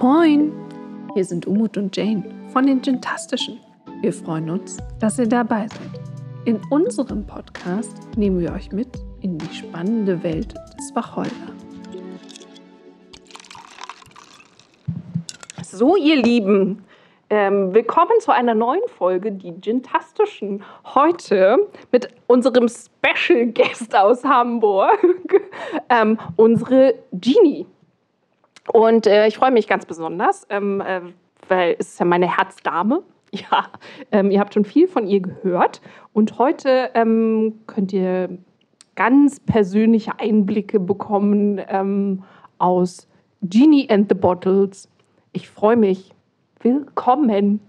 Moin! Hier sind Umut und Jane von den Gentastischen. Wir freuen uns, dass ihr dabei seid. In unserem Podcast nehmen wir euch mit in die spannende Welt des Wacholder. So, ihr Lieben, ähm, willkommen zu einer neuen Folge, die Gintastischen. Heute mit unserem Special Guest aus Hamburg, ähm, unsere Genie. Und äh, ich freue mich ganz besonders, ähm, äh, weil es ist ja meine Herzdame. Ja, ähm, ihr habt schon viel von ihr gehört. Und heute ähm, könnt ihr ganz persönliche Einblicke bekommen ähm, aus Genie and the Bottles. Ich freue mich. Willkommen.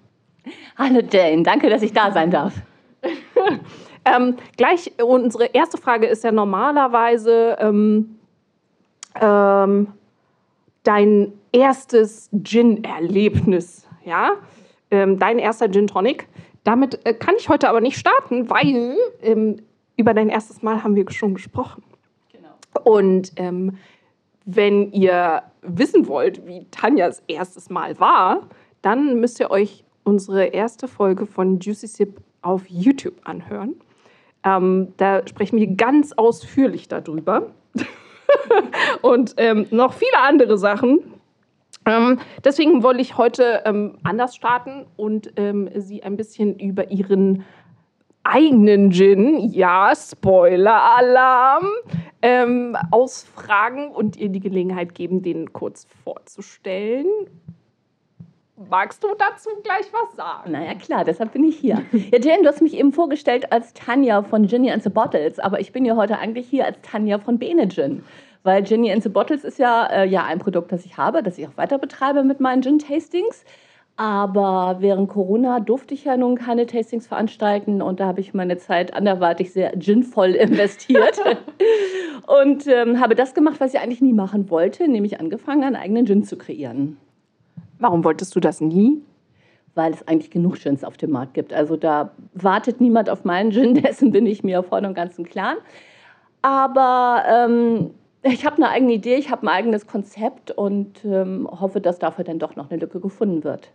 Hallo Jane, danke, dass ich da sein darf. ähm, gleich unsere erste Frage ist ja normalerweise ähm, ähm, dein erstes Gin-Erlebnis, ja, ähm, dein erster Gin Tonic. Damit äh, kann ich heute aber nicht starten, weil ähm, über dein erstes Mal haben wir schon gesprochen. Genau. Und ähm, wenn ihr wissen wollt, wie Tanjas erstes Mal war, dann müsst ihr euch unsere erste Folge von Juicy Sip auf YouTube anhören. Ähm, da sprechen wir ganz ausführlich darüber. und ähm, noch viele andere Sachen. Ähm, deswegen wollte ich heute ähm, anders starten und ähm, Sie ein bisschen über Ihren eigenen Gin, ja, Spoiler-Alarm, ähm, ausfragen und ihr die Gelegenheit geben, den kurz vorzustellen. Magst du dazu gleich was sagen? Naja, klar, deshalb bin ich hier. Ja, Jane, du hast mich eben vorgestellt als Tanja von Ginny and the Bottles, aber ich bin ja heute eigentlich hier als Tanja von Bene Gin. Weil Ginny and the Bottles ist ja, äh, ja ein Produkt, das ich habe, das ich auch weiter betreibe mit meinen Gin-Tastings. Aber während Corona durfte ich ja nun keine Tastings veranstalten und da habe ich meine Zeit anderweitig sehr ginvoll investiert und ähm, habe das gemacht, was ich eigentlich nie machen wollte, nämlich angefangen, einen eigenen Gin zu kreieren. Warum wolltest du das nie? Weil es eigentlich genug Gins auf dem Markt gibt. Also da wartet niemand auf meinen Gin, dessen bin ich mir voll und ganz im Klaren. Aber ähm, ich habe eine eigene Idee, ich habe ein eigenes Konzept und ähm, hoffe, dass dafür dann doch noch eine Lücke gefunden wird.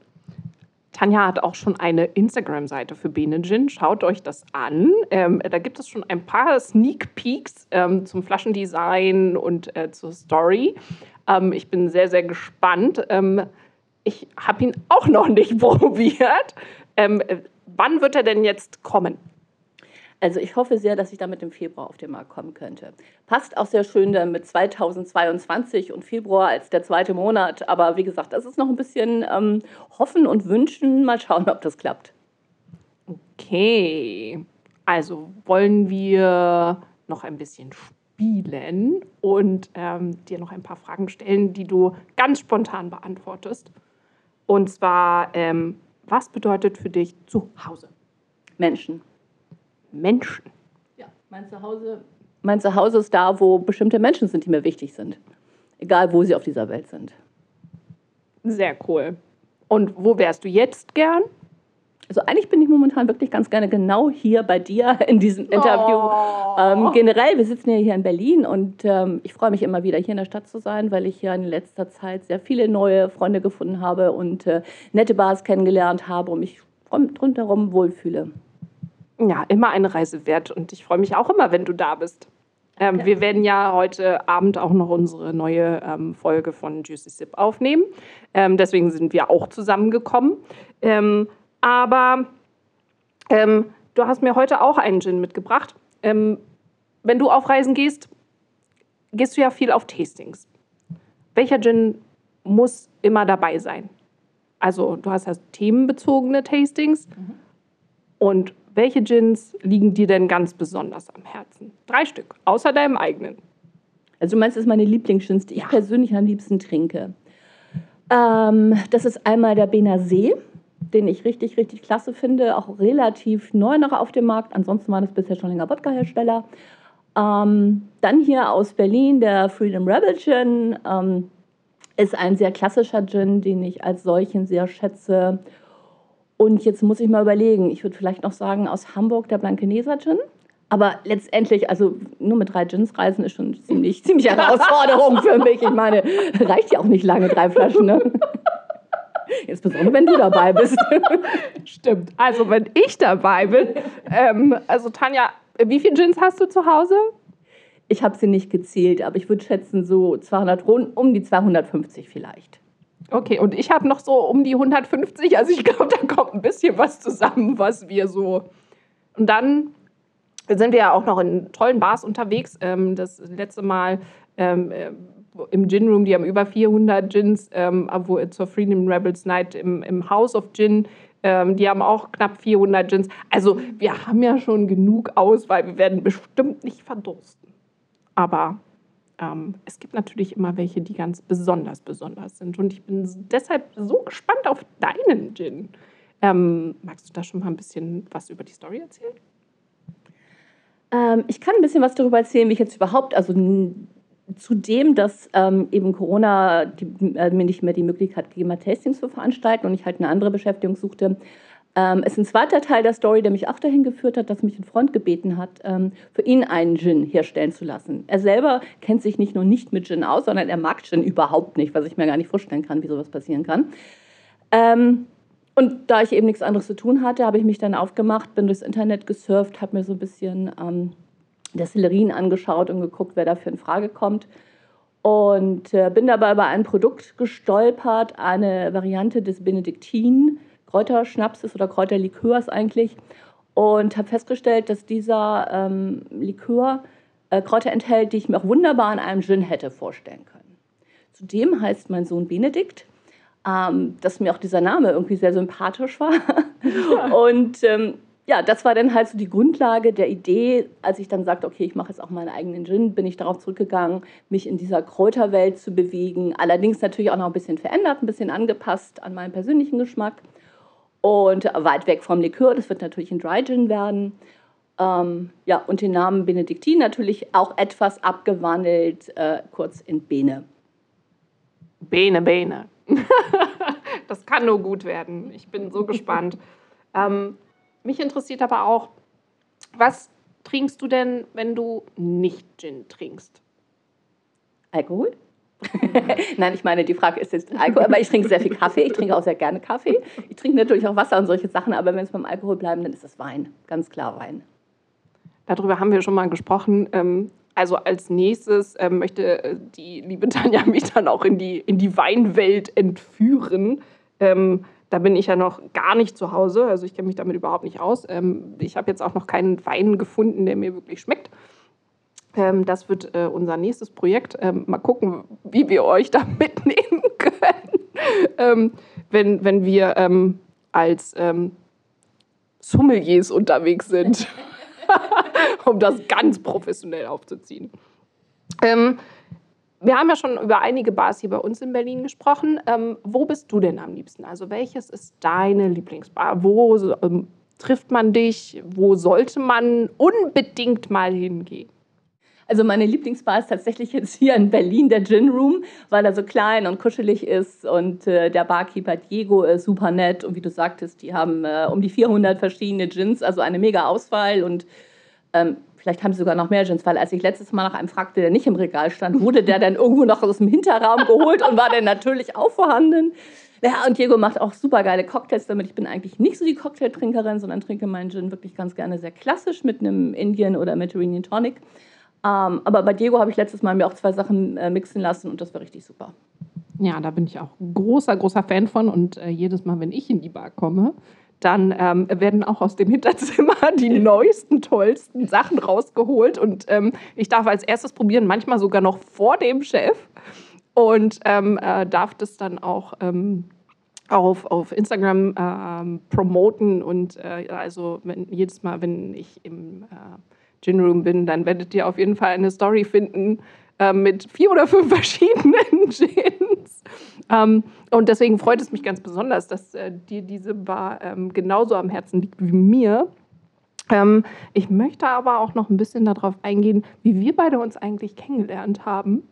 Tanja hat auch schon eine Instagram-Seite für Bene. Schaut euch das an. Ähm, da gibt es schon ein paar Sneak Peeks ähm, zum Flaschendesign und äh, zur Story. Ähm, ich bin sehr, sehr gespannt. Ähm, ich habe ihn auch noch nicht probiert. Ähm, äh, wann wird er denn jetzt kommen? Also ich hoffe sehr, dass ich damit im Februar auf den Markt kommen könnte. Passt auch sehr schön dann mit 2022 und Februar als der zweite Monat. Aber wie gesagt, das ist noch ein bisschen ähm, hoffen und wünschen. Mal schauen, ob das klappt. Okay. Also wollen wir noch ein bisschen spielen und ähm, dir noch ein paar Fragen stellen, die du ganz spontan beantwortest. Und zwar, ähm, was bedeutet für dich Zuhause? Menschen. Menschen. Ja, mein Zuhause, mein Zuhause ist da, wo bestimmte Menschen sind, die mir wichtig sind. Egal, wo sie auf dieser Welt sind. Sehr cool. Und wo wärst du jetzt gern? Also eigentlich bin ich momentan wirklich ganz gerne genau hier bei dir in diesem Interview. Oh. Ähm, generell, wir sitzen ja hier in Berlin und ähm, ich freue mich immer wieder hier in der Stadt zu sein, weil ich hier in letzter Zeit sehr viele neue Freunde gefunden habe und äh, nette Bars kennengelernt habe und mich rundherum wohlfühle ja, immer eine Reise wert und ich freue mich auch immer, wenn du da bist. Ähm, ja. Wir werden ja heute Abend auch noch unsere neue ähm, Folge von Juicy Sip aufnehmen. Ähm, deswegen sind wir auch zusammengekommen. Ähm, aber ähm, du hast mir heute auch einen Gin mitgebracht. Ähm, wenn du auf Reisen gehst, gehst du ja viel auf Tastings. Welcher Gin muss immer dabei sein? Also du hast ja themenbezogene Tastings. Mhm. Und welche Gins liegen dir denn ganz besonders am Herzen? Drei Stück, außer deinem eigenen. Also du meinst, das ist meine Lieblingsgins, die ja. ich persönlich am liebsten trinke. Ähm, das ist einmal der Bener See, den ich richtig, richtig klasse finde. Auch relativ neu noch auf dem Markt. Ansonsten waren es bisher schon länger Wodka-Hersteller. Ähm, dann hier aus Berlin der Freedom Rebel Gin. Ähm, ist ein sehr klassischer Gin, den ich als solchen sehr schätze und jetzt muss ich mal überlegen, ich würde vielleicht noch sagen, aus Hamburg der Blankeneser Gin. Aber letztendlich, also nur mit drei Gins reisen ist schon ziemlich, ziemlich Herausforderung für mich. Ich meine, reicht ja auch nicht lange, drei Flaschen. Ne? Insbesondere, wenn du dabei bist. Stimmt. Also, wenn ich dabei bin. Ähm, also, Tanja, wie viele Gins hast du zu Hause? Ich habe sie nicht gezählt, aber ich würde schätzen, so 200, um die 250 vielleicht. Okay, und ich habe noch so um die 150. Also, ich glaube, da kommt ein bisschen was zusammen, was wir so. Und dann sind wir ja auch noch in tollen Bars unterwegs. Ähm, das letzte Mal ähm, äh, im Gin Room, die haben über 400 Gins, ähm, wo zur Freedom Rebels Night im, im House of Gin. Die haben auch knapp 400 Gins. Also wir haben ja schon genug Auswahl. Wir werden bestimmt nicht verdursten. Aber ähm, es gibt natürlich immer welche, die ganz besonders besonders sind. Und ich bin deshalb so gespannt auf deinen Gin. Ähm, magst du da schon mal ein bisschen was über die Story erzählen? Ähm, ich kann ein bisschen was darüber erzählen, wie ich jetzt überhaupt, also zudem, dass ähm, eben Corona die, äh, mir nicht mehr die Möglichkeit gegeben hat, Tastings zu veranstalten und ich halt eine andere Beschäftigung suchte, ähm, ist ein zweiter Teil der Story, der mich auch dahin geführt hat, dass mich ein Freund gebeten hat, ähm, für ihn einen Gin herstellen zu lassen. Er selber kennt sich nicht nur nicht mit Gin aus, sondern er mag Gin überhaupt nicht, was ich mir gar nicht vorstellen kann, wie sowas passieren kann. Ähm, und da ich eben nichts anderes zu tun hatte, habe ich mich dann aufgemacht, bin durchs Internet gesurft, habe mir so ein bisschen ähm, Destillerien angeschaut und geguckt, wer dafür in Frage kommt. Und äh, bin dabei über ein Produkt gestolpert, eine Variante des Benediktin Kräuterschnapses oder Kräuterlikörs eigentlich. Und habe festgestellt, dass dieser ähm, Likör äh, Kräuter enthält, die ich mir auch wunderbar in einem Gin hätte vorstellen können. Zudem heißt mein Sohn Benedikt ähm, dass mir auch dieser Name irgendwie sehr sympathisch war. Ja. Und ähm, ja, das war dann halt so die Grundlage der Idee, als ich dann sagte, okay, ich mache jetzt auch meinen eigenen Gin, bin ich darauf zurückgegangen, mich in dieser Kräuterwelt zu bewegen. Allerdings natürlich auch noch ein bisschen verändert, ein bisschen angepasst an meinen persönlichen Geschmack. Und weit weg vom Likör, das wird natürlich ein Dry Gin werden. Ähm, ja, und den Namen Benediktin natürlich auch etwas abgewandelt, äh, kurz in Bene. Bene, Bene. das kann nur gut werden. Ich bin so gespannt. Ähm, mich interessiert aber auch, was trinkst du denn, wenn du nicht Gin trinkst? Alkohol? Nein, ich meine, die Frage ist jetzt Alkohol, aber ich trinke sehr viel Kaffee. Ich trinke auch sehr gerne Kaffee. Ich trinke natürlich auch Wasser und solche Sachen, aber wenn es beim Alkohol bleiben, dann ist es Wein. Ganz klar Wein. Darüber haben wir schon mal gesprochen. Ähm, also als nächstes ähm, möchte äh, die liebe Tanja mich dann auch in die, in die Weinwelt entführen. Ähm, da bin ich ja noch gar nicht zu Hause, also ich kenne mich damit überhaupt nicht aus. Ich habe jetzt auch noch keinen Wein gefunden, der mir wirklich schmeckt. Ähm, das wird äh, unser nächstes Projekt. Ähm, mal gucken, wie wir euch da mitnehmen können, ähm, wenn, wenn wir als Sommeliers unterwegs sind. um das ganz professionell aufzuziehen. Wir haben ja schon über einige Bars hier bei uns in Berlin gesprochen. Wo bist du denn am liebsten? Also welches ist deine Lieblingsbar? Wo trifft man dich? Wo sollte man unbedingt mal hingehen? Also meine Lieblingsbar ist tatsächlich jetzt hier in Berlin, der Gin Room, weil er so klein und kuschelig ist und äh, der Barkeeper Diego ist super nett und wie du sagtest, die haben äh, um die 400 verschiedene Gins, also eine mega Auswahl und ähm, vielleicht haben sie sogar noch mehr Gins, weil als ich letztes Mal nach einem fragte, der nicht im Regal stand, wurde der dann irgendwo noch aus dem Hinterraum geholt und war dann natürlich auch vorhanden. Ja, und Diego macht auch super geile Cocktails damit. Ich bin eigentlich nicht so die Cocktailtrinkerin, sondern trinke meinen Gin wirklich ganz gerne sehr klassisch mit einem Indian oder Mediterranean Tonic. Ähm, aber bei Diego habe ich letztes Mal mir auch zwei Sachen äh, mixen lassen und das war richtig super. Ja, da bin ich auch großer, großer Fan von. Und äh, jedes Mal, wenn ich in die Bar komme, dann ähm, werden auch aus dem Hinterzimmer die neuesten, tollsten Sachen rausgeholt. Und ähm, ich darf als erstes probieren, manchmal sogar noch vor dem Chef. Und ähm, äh, darf das dann auch ähm, auf, auf Instagram ähm, promoten. Und äh, also wenn, jedes Mal, wenn ich im äh, Gin Room bin, dann werdet ihr auf jeden Fall eine Story finden äh, mit vier oder fünf verschiedenen Gins. Ähm, und deswegen freut es mich ganz besonders, dass äh, dir diese Bar ähm, genauso am Herzen liegt wie mir. Ähm, ich möchte aber auch noch ein bisschen darauf eingehen, wie wir beide uns eigentlich kennengelernt haben.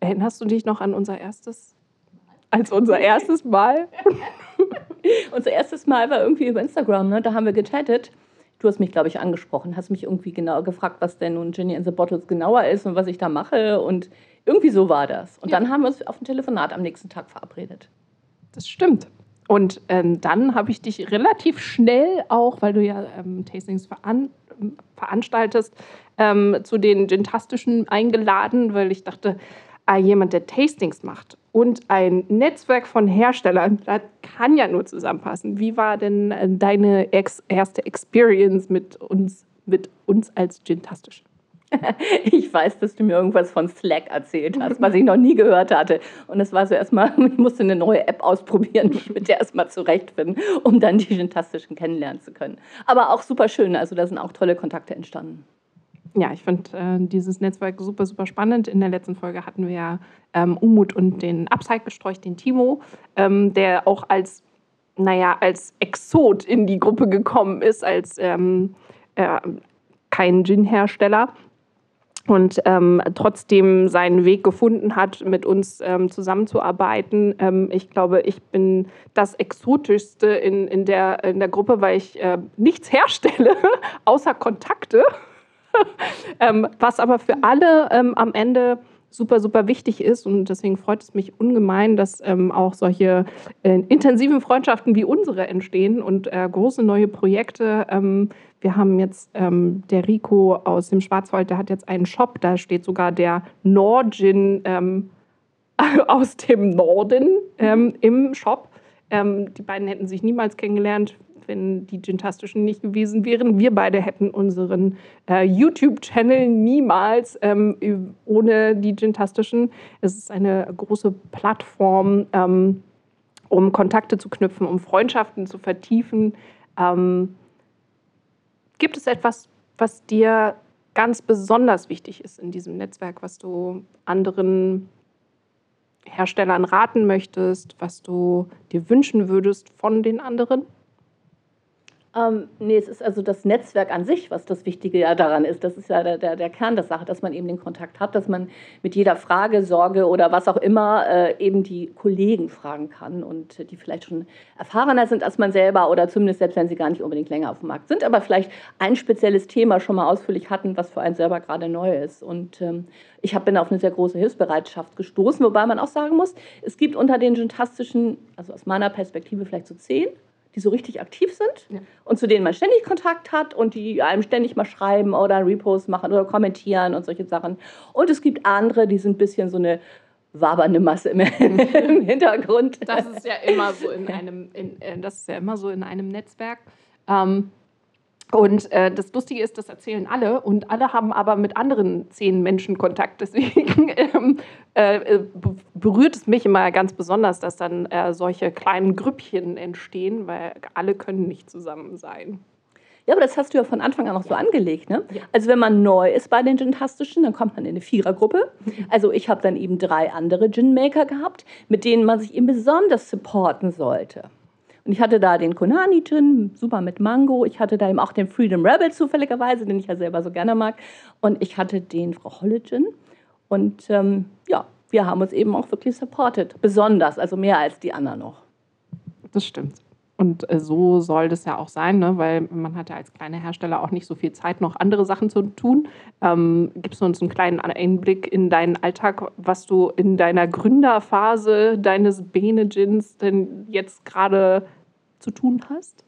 Erinnerst du dich noch an unser erstes, als unser erstes Mal? unser erstes Mal war irgendwie über Instagram, ne? da haben wir gechattet du hast mich, glaube ich, angesprochen, hast mich irgendwie genau gefragt, was denn nun Ginny in the Bottles genauer ist und was ich da mache. Und irgendwie so war das. Und ja. dann haben wir uns auf ein Telefonat am nächsten Tag verabredet. Das stimmt. und ähm, dann habe ich dich relativ schnell auch, weil du ja ähm, Tastings veran veranstaltest, ähm, zu den Gintastischen eingeladen, weil ich dachte, ah, jemand, der Tastings macht und ein Netzwerk von Herstellern, das kann ja nur zusammenpassen. Wie war denn äh, deine ex erste Experience mit uns, mit uns als Gintastischen? Ich weiß, dass du mir irgendwas von Slack erzählt hast, was ich noch nie gehört hatte. Und es war so erstmal, ich musste eine neue App ausprobieren, mich mit der erstmal zurechtfinden, um dann die Gentastischen kennenlernen zu können. Aber auch super schön, also da sind auch tolle Kontakte entstanden. Ja, ich finde äh, dieses Netzwerk super, super spannend. In der letzten Folge hatten wir ja ähm, Umut und den Upcycle-Strolch, den Timo, ähm, der auch als, naja, als Exot in die Gruppe gekommen ist, als ähm, äh, kein Gin-Hersteller und ähm, trotzdem seinen Weg gefunden hat, mit uns ähm, zusammenzuarbeiten. Ähm, ich glaube, ich bin das Exotischste in, in, der, in der Gruppe, weil ich äh, nichts herstelle, außer Kontakte. Ähm, was aber für alle ähm, am Ende super, super wichtig ist. Und deswegen freut es mich ungemein, dass ähm, auch solche äh, intensiven Freundschaften wie unsere entstehen und äh, große neue Projekte. Ähm, wir haben jetzt ähm, der Rico aus dem Schwarzwald, der hat jetzt einen Shop, da steht sogar der Nordgin ähm, aus dem Norden ähm, im Shop. Ähm, die beiden hätten sich niemals kennengelernt wenn die Gintastischen nicht gewesen wären. Wir beide hätten unseren äh, YouTube-Channel niemals ähm, ohne die Gintastischen. Es ist eine große Plattform, ähm, um Kontakte zu knüpfen, um Freundschaften zu vertiefen. Ähm, gibt es etwas, was dir ganz besonders wichtig ist in diesem Netzwerk, was du anderen Herstellern raten möchtest, was du dir wünschen würdest von den anderen? Ähm, nee, es ist also das Netzwerk an sich, was das Wichtige ja daran ist. Das ist ja der, der, der Kern der Sache, dass man eben den Kontakt hat, dass man mit jeder Frage, Sorge oder was auch immer äh, eben die Kollegen fragen kann und die vielleicht schon erfahrener sind als man selber oder zumindest selbst wenn sie gar nicht unbedingt länger auf dem Markt sind, aber vielleicht ein spezielles Thema schon mal ausführlich hatten, was für einen selber gerade neu ist. Und ähm, ich bin auf eine sehr große Hilfsbereitschaft gestoßen, wobei man auch sagen muss, es gibt unter den gentastischen, also aus meiner Perspektive vielleicht so zehn die so richtig aktiv sind ja. und zu denen man ständig Kontakt hat und die einem ständig mal schreiben oder Repost machen oder kommentieren und solche Sachen. Und es gibt andere, die sind ein bisschen so eine wabernde Masse im, im Hintergrund. Das ist ja immer so in einem, in, äh, das ist ja immer so in einem Netzwerk. Ähm, und äh, das Lustige ist, das erzählen alle und alle haben aber mit anderen zehn Menschen Kontakt. Deswegen ähm, äh, berührt es mich immer ganz besonders, dass dann äh, solche kleinen Grüppchen entstehen, weil alle können nicht zusammen sein. Ja, aber das hast du ja von Anfang an auch so angelegt. Ne? Ja. Also wenn man neu ist bei den Gintastischen, dann kommt man in eine Vierergruppe. Also ich habe dann eben drei andere Gin-Maker gehabt, mit denen man sich eben besonders supporten sollte. Und ich hatte da den Konani Gin, super mit Mango. Ich hatte da eben auch den Freedom Rebel zufälligerweise, den ich ja selber so gerne mag. Und ich hatte den Frau Holle Gin. Und ähm, ja, wir haben uns eben auch wirklich supported. Besonders, also mehr als die anderen noch. Das stimmt. Und äh, so soll das ja auch sein, ne? weil man hat ja als kleiner Hersteller auch nicht so viel Zeit, noch andere Sachen zu tun. Ähm, gibst du uns einen kleinen Einblick in deinen Alltag, was du in deiner Gründerphase deines Bene Gins denn jetzt gerade zu tun hast?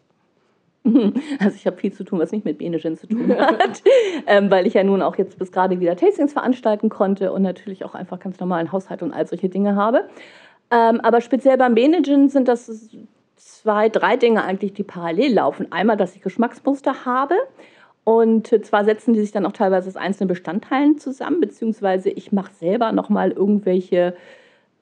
Also ich habe viel zu tun, was nicht mit Benegin zu tun hat, ähm, weil ich ja nun auch jetzt bis gerade wieder Tastings veranstalten konnte und natürlich auch einfach ganz normalen Haushalt und all solche Dinge habe. Ähm, aber speziell beim Benegin sind das zwei, drei Dinge eigentlich, die parallel laufen. Einmal, dass ich Geschmacksmuster habe und zwar setzen die sich dann auch teilweise aus einzelnen Bestandteilen zusammen, beziehungsweise ich mache selber nochmal irgendwelche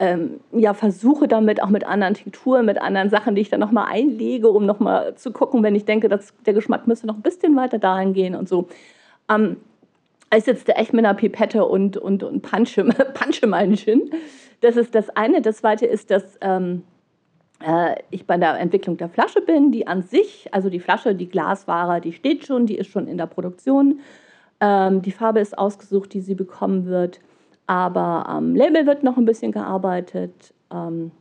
ähm, ja, versuche damit auch mit anderen Tinkturen, mit anderen Sachen, die ich dann nochmal einlege, um nochmal zu gucken, wenn ich denke, dass der Geschmack müsste noch ein bisschen weiter dahin gehen und so. Ähm, ich sitze echt mit einer Pipette und, und, und punche, punche meinen Gin. Das ist das eine. Das zweite ist, dass ähm, äh, ich bei der Entwicklung der Flasche bin, die an sich, also die Flasche, die Glasware, die steht schon, die ist schon in der Produktion. Ähm, die Farbe ist ausgesucht, die sie bekommen wird. Aber am Label wird noch ein bisschen gearbeitet. Ähm,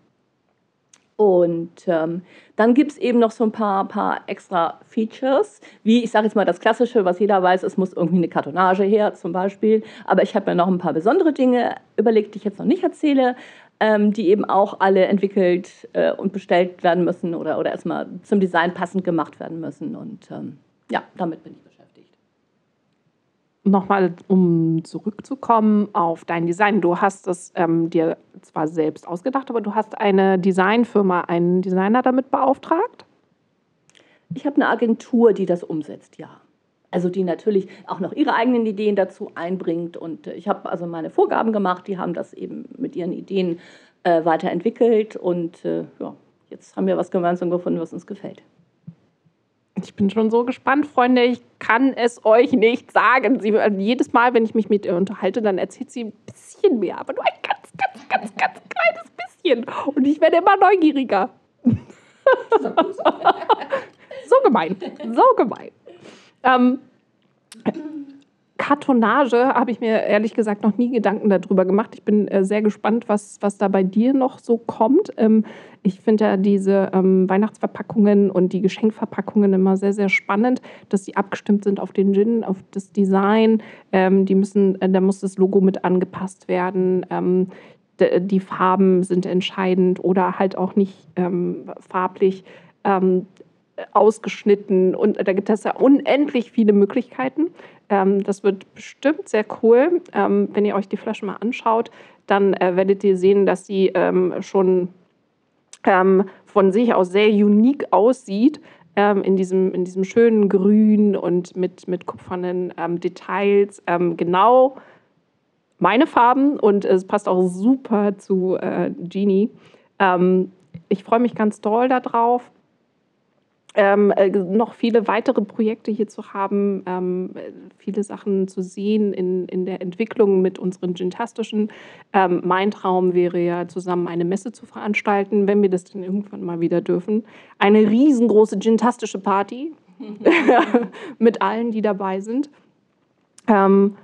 und ähm, dann gibt es eben noch so ein paar, paar extra Features, wie ich sage jetzt mal das Klassische, was jeder weiß, es muss irgendwie eine Kartonage her zum Beispiel. Aber ich habe mir noch ein paar besondere Dinge überlegt, die ich jetzt noch nicht erzähle. ähm, die eben auch alle entwickelt äh, und bestellt werden müssen oder, oder erstmal zum Design passend gemacht werden müssen. Und ähm, ja, damit bin ich. Nochmal, um zurückzukommen auf dein Design. Du hast es ähm, dir zwar selbst ausgedacht, aber du hast eine Designfirma, einen Designer damit beauftragt? Ich habe eine Agentur, die das umsetzt, ja. Also die natürlich auch noch ihre eigenen Ideen dazu einbringt. Und äh, ich habe also meine Vorgaben gemacht, die haben das eben mit ihren Ideen äh, weiterentwickelt. Und äh, ja, jetzt haben wir was gemeinsam gefunden, was uns gefällt. Ich bin schon so gespannt, Freunde. Ich kann es euch nicht sagen. Sie, jedes Mal, wenn ich mich mit ihr unterhalte, dann erzählt sie ein bisschen mehr, aber nur ein ganz, ganz, ganz, ganz kleines bisschen. Und ich werde immer neugieriger. so gemein, so gemein. Ähm, Kartonage habe ich mir ehrlich gesagt noch nie Gedanken darüber gemacht. Ich bin äh, sehr gespannt, was, was da bei dir noch so kommt. Ähm, ich finde ja diese ähm, Weihnachtsverpackungen und die Geschenkverpackungen immer sehr, sehr spannend, dass sie abgestimmt sind auf den Gin, auf das Design. Ähm, die müssen, äh, da muss das Logo mit angepasst werden. Ähm, die Farben sind entscheidend oder halt auch nicht ähm, farblich. Ähm, ausgeschnitten und da gibt es ja unendlich viele Möglichkeiten. Ähm, das wird bestimmt sehr cool. Ähm, wenn ihr euch die Flasche mal anschaut, dann äh, werdet ihr sehen, dass sie ähm, schon ähm, von sich aus sehr unique aussieht. Ähm, in, diesem, in diesem schönen Grün und mit, mit kupfernen ähm, Details. genau meine Farben und es passt auch super zu äh, Genie. ich freue mich ganz doll darauf ähm, äh, noch viele weitere Projekte hier zu haben, ähm, viele Sachen zu sehen in, in der Entwicklung mit unseren Gintastischen. Ähm, mein Traum wäre ja, zusammen eine Messe zu veranstalten, wenn wir das dann irgendwann mal wieder dürfen. Eine riesengroße gintastische Party mit allen, die dabei sind. Ähm,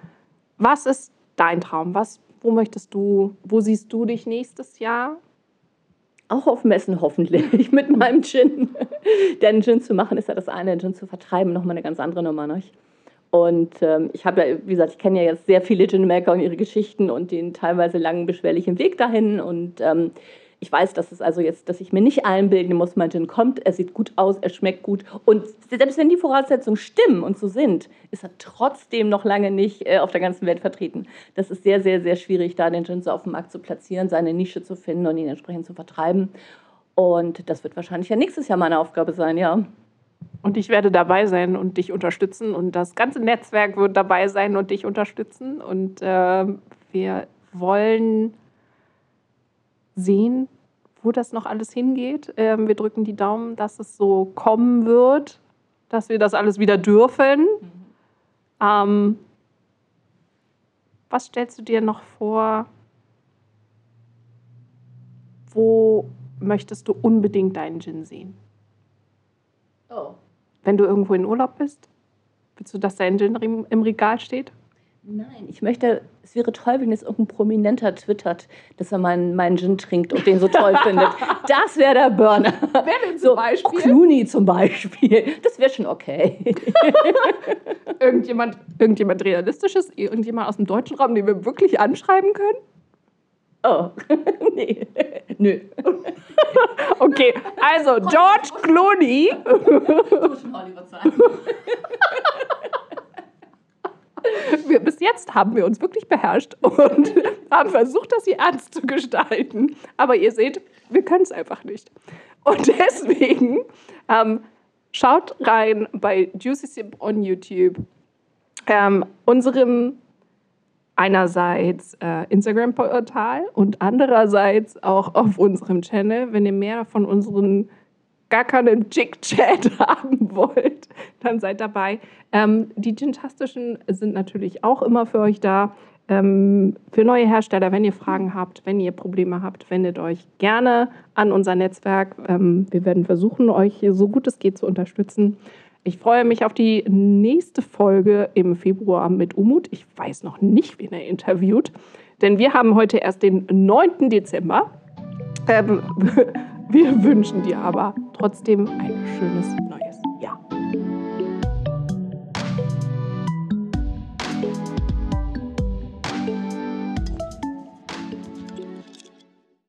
was ist dein Traum? Was, wo möchtest du, wo siehst du dich nächstes Jahr? Auch auf Messen hoffentlich mit meinem Gin. Denn Gin zu machen ist ja das eine, Gin zu vertreiben nochmal eine ganz andere Nummer. Nicht? Und ähm, ich habe ja, wie gesagt, ich kenne ja jetzt sehr viele Gin-Maker und ihre Geschichten und den teilweise langen, beschwerlichen Weg dahin. Und ähm, ich weiß, dass es also jetzt, dass ich mir nicht einbilden muss, mein Gin kommt, er sieht gut aus, er schmeckt gut. Und selbst wenn die Voraussetzungen stimmen und so sind, ist er trotzdem noch lange nicht äh, auf der ganzen Welt vertreten. Das ist sehr, sehr, sehr schwierig, da den Gin so auf dem Markt zu platzieren, seine Nische zu finden und ihn entsprechend zu vertreiben. Und das wird wahrscheinlich ja nächstes Jahr meine Aufgabe sein, ja. Und ich werde dabei sein und dich unterstützen. Und das ganze Netzwerk wird dabei sein und dich unterstützen. Und äh, wir wollen sehen, wo das noch alles hingeht. Ähm, wir drücken die Daumen, dass es so kommen wird, dass wir das alles wieder dürfen. Mhm. Ähm, was stellst du dir noch vor? Wo möchtest du unbedingt deinen Gin sehen? Oh. Wenn du irgendwo in Urlaub bist, willst du, dass dein Gin im Regal steht? Nein, ich möchte, es wäre toll, wenn jetzt irgendein Prominenter twittert, dass er meinen, meinen Gin trinkt und den so toll findet. Das wäre der Burner. Wer denn zum so, Beispiel? Clooney zum Beispiel. Das wäre schon okay. irgendjemand, irgendjemand Realistisches? Irgendjemand aus dem deutschen Raum, den wir wirklich anschreiben können? Oh, nee. Nö. Okay, also George Clooney. Hollywood sein wir, bis jetzt haben wir uns wirklich beherrscht und haben versucht, das hier ernst zu gestalten. Aber ihr seht, wir können es einfach nicht. Und deswegen ähm, schaut rein bei Juicy Sip on YouTube, ähm, unserem einerseits äh, Instagram-Portal und andererseits auch auf unserem Channel, wenn ihr mehr von unseren gar keinen Chick-Chat haben wollt, dann seid dabei. Ähm, die Gintastischen sind natürlich auch immer für euch da. Ähm, für neue Hersteller, wenn ihr Fragen habt, wenn ihr Probleme habt, wendet euch gerne an unser Netzwerk. Ähm, wir werden versuchen, euch so gut es geht zu unterstützen. Ich freue mich auf die nächste Folge im Februar mit Umut. Ich weiß noch nicht, wen er interviewt, denn wir haben heute erst den 9. Dezember. Ähm, Wir wünschen dir aber trotzdem ein schönes Neues.